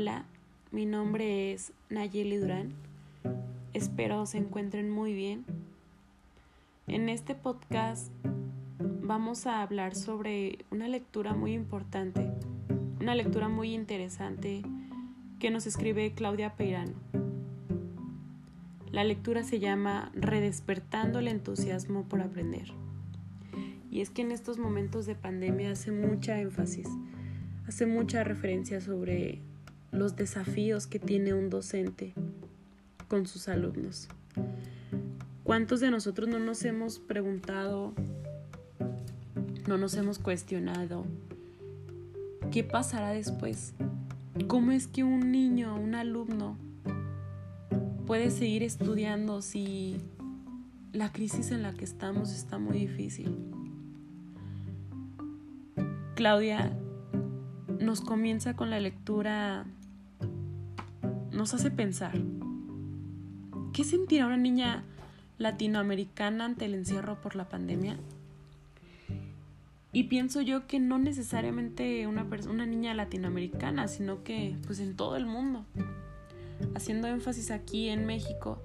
Hola, mi nombre es Nayeli Durán. Espero se encuentren muy bien. En este podcast vamos a hablar sobre una lectura muy importante, una lectura muy interesante que nos escribe Claudia Peirano. La lectura se llama Redespertando el entusiasmo por aprender. Y es que en estos momentos de pandemia hace mucha énfasis, hace mucha referencia sobre los desafíos que tiene un docente con sus alumnos. ¿Cuántos de nosotros no nos hemos preguntado, no nos hemos cuestionado qué pasará después? ¿Cómo es que un niño, un alumno, puede seguir estudiando si la crisis en la que estamos está muy difícil? Claudia nos comienza con la lectura, nos hace pensar, ¿qué sentirá una niña latinoamericana ante el encierro por la pandemia? Y pienso yo que no necesariamente una, una niña latinoamericana, sino que pues en todo el mundo. Haciendo énfasis aquí en México,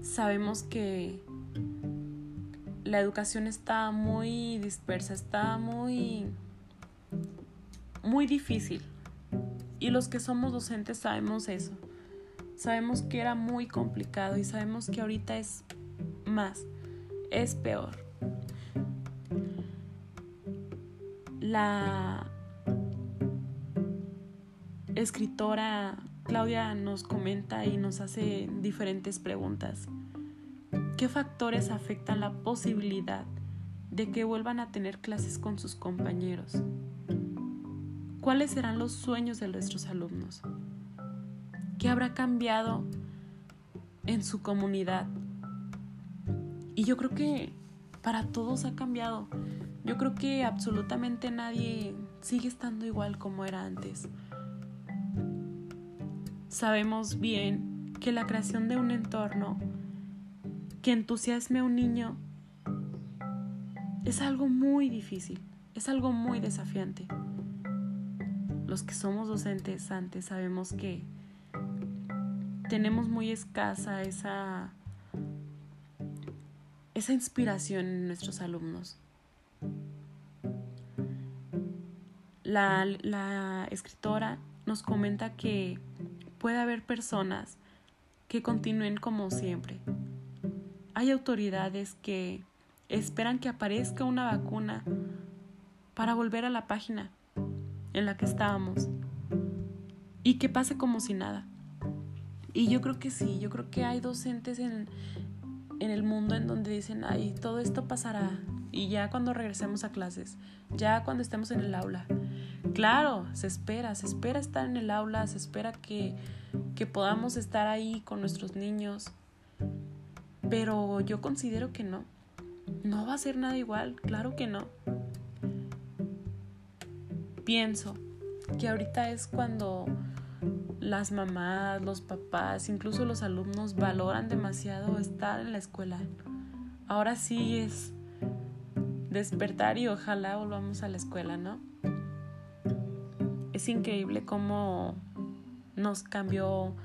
sabemos que la educación está muy dispersa, está muy muy difícil. Y los que somos docentes sabemos eso. Sabemos que era muy complicado y sabemos que ahorita es más, es peor. La escritora Claudia nos comenta y nos hace diferentes preguntas. ¿Qué factores afectan la posibilidad de que vuelvan a tener clases con sus compañeros? ¿Cuáles serán los sueños de nuestros alumnos? ¿Qué habrá cambiado en su comunidad? Y yo creo que para todos ha cambiado. Yo creo que absolutamente nadie sigue estando igual como era antes. Sabemos bien que la creación de un entorno que entusiasme a un niño es algo muy difícil, es algo muy desafiante los que somos docentes antes sabemos que tenemos muy escasa esa, esa inspiración en nuestros alumnos. La, la escritora nos comenta que puede haber personas que continúen como siempre. Hay autoridades que esperan que aparezca una vacuna para volver a la página en la que estábamos y que pase como si nada. Y yo creo que sí, yo creo que hay docentes en, en el mundo en donde dicen, ay, todo esto pasará y ya cuando regresemos a clases, ya cuando estemos en el aula. Claro, se espera, se espera estar en el aula, se espera que, que podamos estar ahí con nuestros niños, pero yo considero que no, no va a ser nada igual, claro que no pienso que ahorita es cuando las mamás, los papás, incluso los alumnos valoran demasiado estar en la escuela. Ahora sí es despertar y ojalá volvamos a la escuela, ¿no? Es increíble cómo nos cambió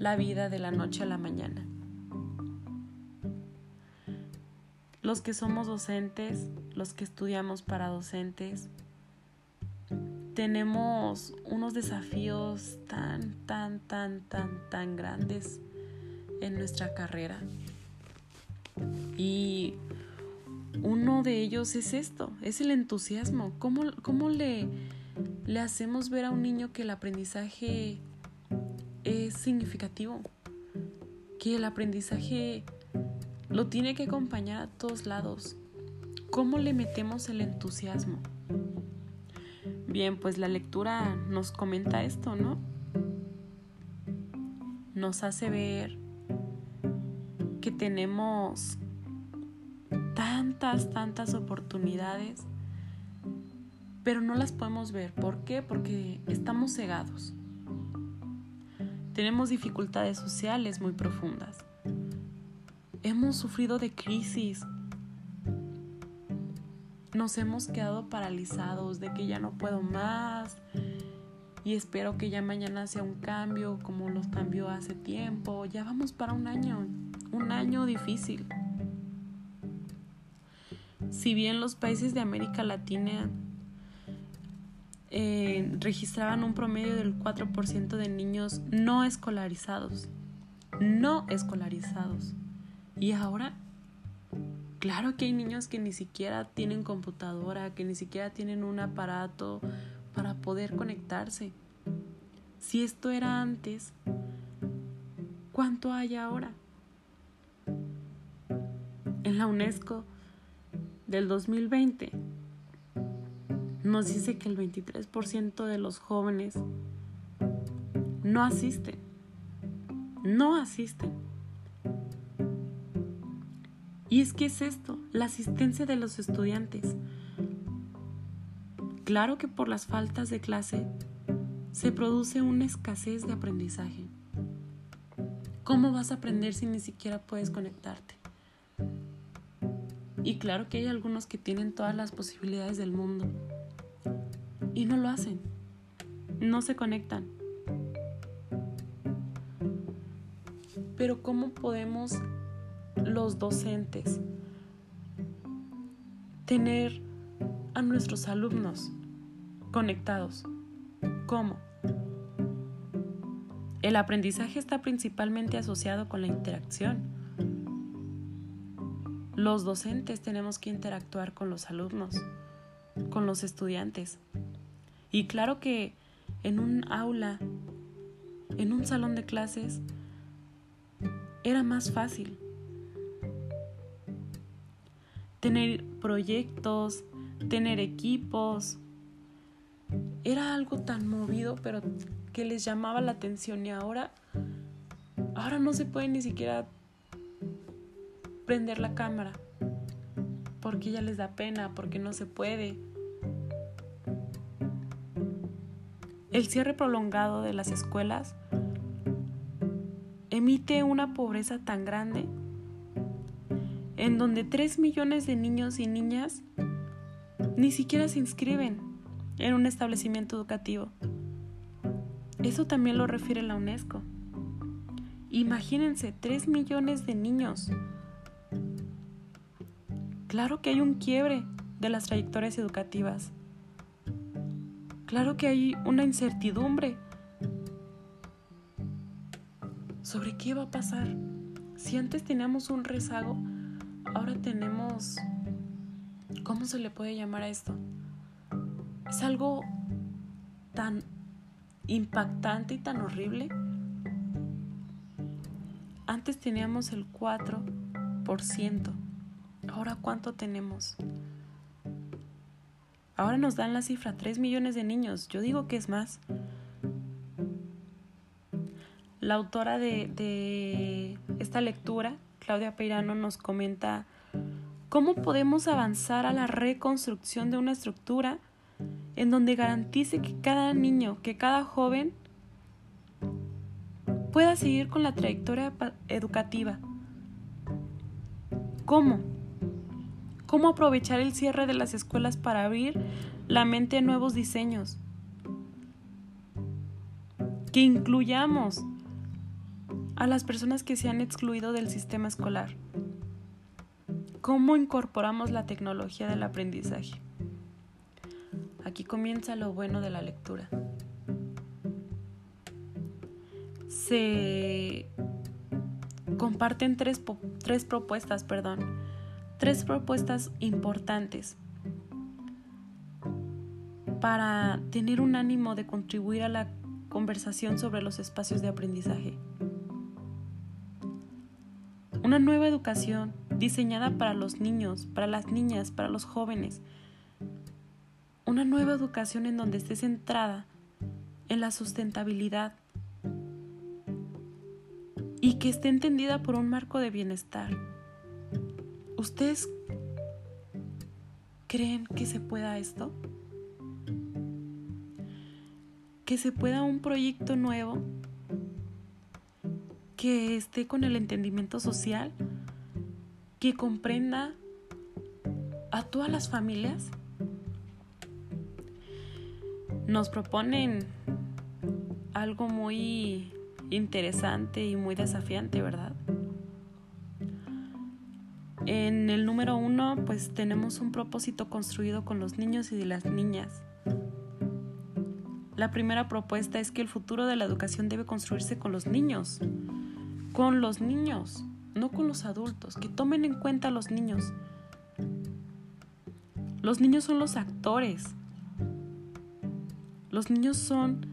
la vida de la noche a la mañana. Los que somos docentes, los que estudiamos para docentes, tenemos unos desafíos tan, tan, tan, tan, tan grandes en nuestra carrera. Y uno de ellos es esto, es el entusiasmo. ¿Cómo, cómo le, le hacemos ver a un niño que el aprendizaje es significativo? Que el aprendizaje lo tiene que acompañar a todos lados. ¿Cómo le metemos el entusiasmo? Bien, pues la lectura nos comenta esto, ¿no? Nos hace ver que tenemos tantas, tantas oportunidades, pero no las podemos ver. ¿Por qué? Porque estamos cegados. Tenemos dificultades sociales muy profundas. Hemos sufrido de crisis nos hemos quedado paralizados de que ya no puedo más, y espero que ya mañana sea un cambio como los cambió hace tiempo. Ya vamos para un año, un año difícil. Si bien los países de América Latina eh, registraban un promedio del 4% de niños no escolarizados, no escolarizados. Y ahora, claro que hay niños que ni siquiera tienen computadora, que ni siquiera tienen un aparato para poder conectarse. Si esto era antes, ¿cuánto hay ahora? En la UNESCO del 2020 nos dice que el 23% de los jóvenes no asisten. No asisten. Y es que es esto, la asistencia de los estudiantes. Claro que por las faltas de clase se produce una escasez de aprendizaje. ¿Cómo vas a aprender si ni siquiera puedes conectarte? Y claro que hay algunos que tienen todas las posibilidades del mundo y no lo hacen, no se conectan. Pero ¿cómo podemos los docentes tener a nuestros alumnos conectados. ¿Cómo? El aprendizaje está principalmente asociado con la interacción. Los docentes tenemos que interactuar con los alumnos, con los estudiantes. Y claro que en un aula, en un salón de clases, era más fácil tener proyectos, tener equipos. Era algo tan movido, pero que les llamaba la atención y ahora, ahora no se puede ni siquiera prender la cámara, porque ya les da pena, porque no se puede. El cierre prolongado de las escuelas emite una pobreza tan grande en donde 3 millones de niños y niñas ni siquiera se inscriben en un establecimiento educativo. Eso también lo refiere la UNESCO. Imagínense, 3 millones de niños. Claro que hay un quiebre de las trayectorias educativas. Claro que hay una incertidumbre sobre qué va a pasar. Si antes teníamos un rezago, ahora tenemos ¿Cómo se le puede llamar a esto? Es algo tan impactante y tan horrible. Antes teníamos el 4%. Ahora cuánto tenemos? Ahora nos dan la cifra 3 millones de niños. Yo digo que es más. La autora de, de esta lectura, Claudia Peirano, nos comenta ¿Cómo podemos avanzar a la reconstrucción de una estructura en donde garantice que cada niño, que cada joven pueda seguir con la trayectoria educativa? ¿Cómo? ¿Cómo aprovechar el cierre de las escuelas para abrir la mente a nuevos diseños? Que incluyamos a las personas que se han excluido del sistema escolar. ¿Cómo incorporamos la tecnología del aprendizaje? Aquí comienza lo bueno de la lectura. Se comparten tres, tres propuestas, perdón, tres propuestas importantes para tener un ánimo de contribuir a la conversación sobre los espacios de aprendizaje. Una nueva educación diseñada para los niños, para las niñas, para los jóvenes. Una nueva educación en donde esté centrada en la sustentabilidad y que esté entendida por un marco de bienestar. ¿Ustedes creen que se pueda esto? Que se pueda un proyecto nuevo que esté con el entendimiento social que comprenda a todas las familias. Nos proponen algo muy interesante y muy desafiante, ¿verdad? En el número uno, pues tenemos un propósito construido con los niños y las niñas. La primera propuesta es que el futuro de la educación debe construirse con los niños, con los niños, no con los adultos, que tomen en cuenta a los niños. Los niños son los actores. Los niños son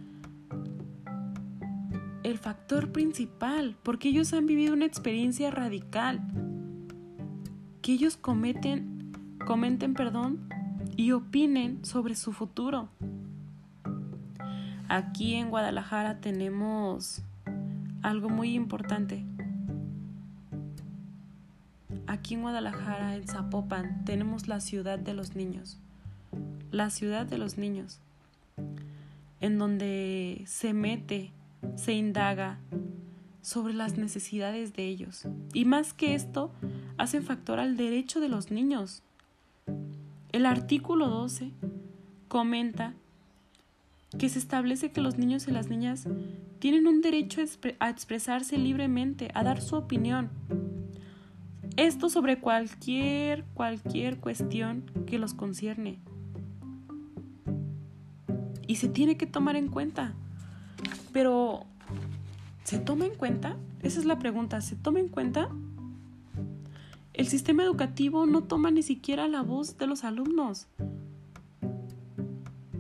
el factor principal, porque ellos han vivido una experiencia radical. Que ellos cometen, comenten, perdón, y opinen sobre su futuro. Aquí en Guadalajara tenemos algo muy importante. Aquí en Guadalajara, en Zapopan, tenemos la ciudad de los niños. La ciudad de los niños. En donde se mete se indaga sobre las necesidades de ellos. Y más que esto, hacen factor al derecho de los niños. El artículo 12 comenta que se establece que los niños y las niñas tienen un derecho a expresarse libremente, a dar su opinión. Esto sobre cualquier, cualquier cuestión que los concierne. Y se tiene que tomar en cuenta. Pero, ¿se toma en cuenta? Esa es la pregunta, ¿se toma en cuenta? El sistema educativo no toma ni siquiera la voz de los alumnos.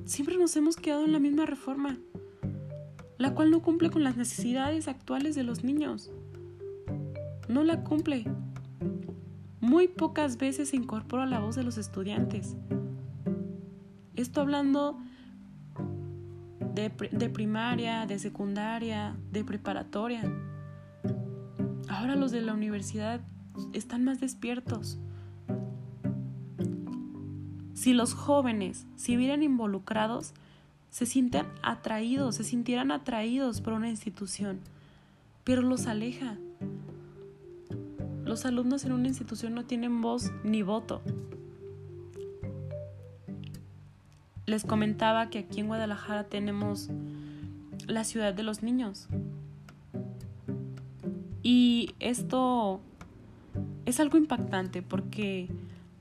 Siempre nos hemos quedado en la misma reforma, la cual no cumple con las necesidades actuales de los niños. No la cumple. Muy pocas veces se incorpora la voz de los estudiantes. Esto hablando de, primaria, de secundaria, de preparatoria. Ahora los de la universidad están más despiertos. Si los jóvenes se vieran involucrados, se sienten atraídos, se sintieran atraídos por una institución, pero los aleja. Los alumnos en una institución no tienen voz ni voto. Les comentaba que aquí en Guadalajara tenemos la ciudad de los niños. Y esto es algo impactante porque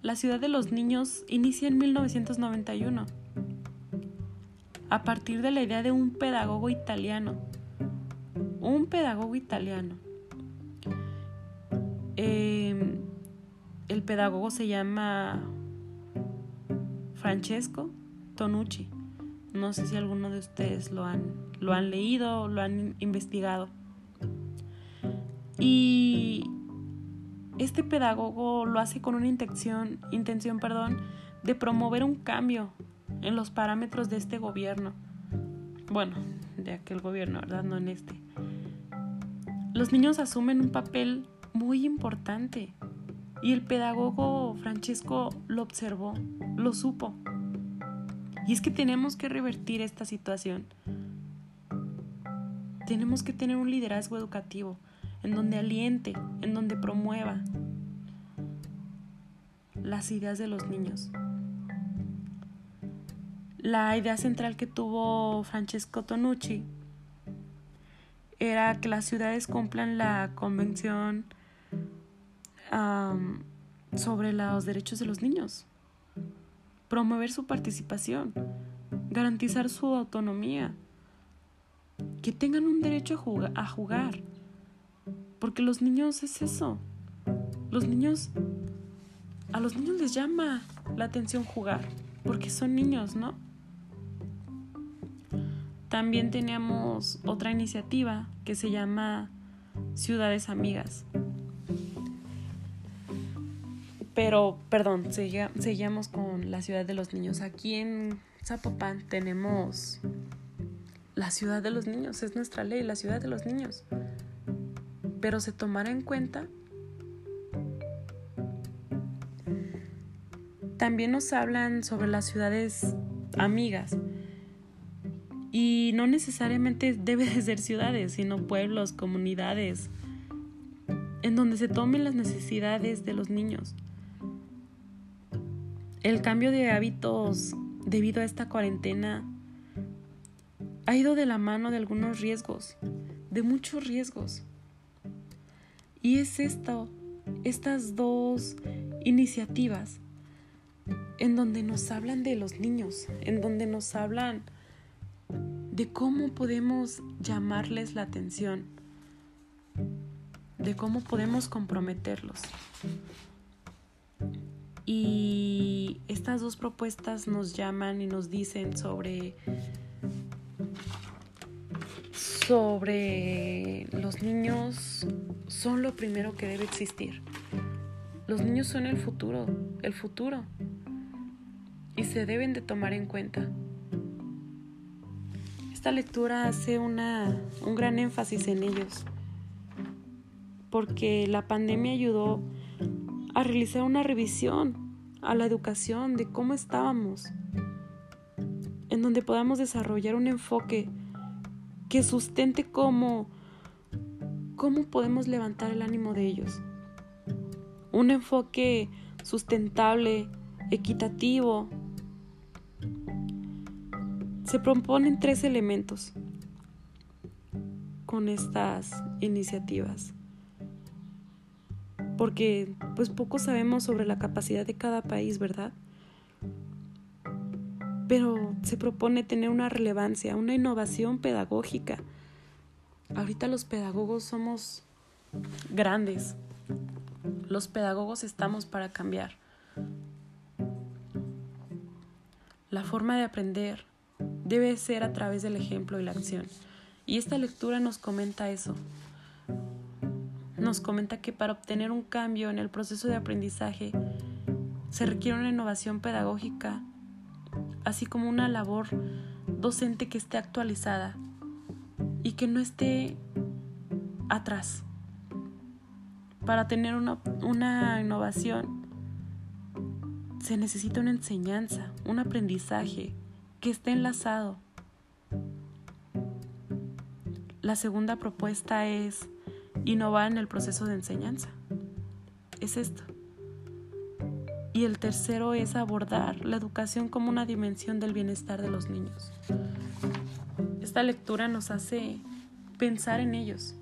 la ciudad de los niños inicia en 1991 a partir de la idea de un pedagogo italiano. Un pedagogo italiano. Em, el pedagogo se llama Francesco Tonucci. No sé si alguno de ustedes lo han, lo han leído lo han investigado. Y este pedagogo lo hace con una intención, intención perdón, de promover un cambio en los parámetros de este gobierno. Bueno, de aquel gobierno, ¿verdad? No en este. Los niños asumen un papel muy importante y el pedagogo Francesco lo observó, lo supo. Y es que tenemos que revertir esta situación. Tenemos que tener un liderazgo educativo en donde aliente, en donde promueva las ideas de los niños. La idea central que tuvo Francesco Tonucci era que las ciudades cumplan la convención sobre los derechos de los niños promover su participación, garantizar su autonomía, que tengan un derecho a jugar, porque los niños es eso, los niños, a los niños les llama la atención jugar, porque son niños, ¿no? También teníamos otra iniciativa que se llama Ciudades Amigas. Pero, perdón, seguíamos con la ciudad de los niños. Aquí en Zapopan tenemos la ciudad de los niños, es nuestra ley, la ciudad de los niños. Pero se tomará en cuenta. También nos hablan sobre las ciudades amigas. Y no necesariamente debe de ser ciudades, sino pueblos, comunidades, en donde se tomen las necesidades de los niños. El cambio de hábitos debido a esta cuarentena ha ido de la mano de algunos riesgos, de muchos riesgos. Y es esto, estas dos iniciativas en donde nos hablan de los niños, en donde nos hablan de cómo podemos llamarles la atención, de cómo podemos comprometerlos. Y estas dos propuestas nos llaman y nos dicen sobre sobre los niños son lo primero que debe existir. Los niños son el futuro, el futuro. Y se deben de tomar en cuenta. Esta lectura hace una, un gran énfasis en ellos, porque la pandemia ayudó a realizar una revisión a la educación de cómo estábamos, en donde podamos desarrollar un enfoque que sustente cómo, cómo podemos levantar el ánimo de ellos. Un enfoque sustentable, equitativo. Se proponen tres elementos con estas iniciativas. Porque pues poco sabemos sobre la capacidad de cada país, ¿verdad? Pero se propone tener una relevancia, una innovación pedagógica. Ahorita los pedagogos somos grandes. Los pedagogos estamos para cambiar. La forma de aprender debe ser a través del ejemplo y la acción. Y esta lectura nos comenta eso. Nos comenta que para obtener un cambio en el proceso de aprendizaje se requiere una innovación pedagógica así como una labor docente que esté actualizada y que no esté atrás. Para tener una, innovación se necesita una enseñanza, un aprendizaje que esté enlazado. La segunda propuesta es innovar en el proceso de enseñanza. Es esto. Y el tercero es abordar la educación como una dimensión del bienestar de los niños. Esta lectura nos hace pensar en ellos,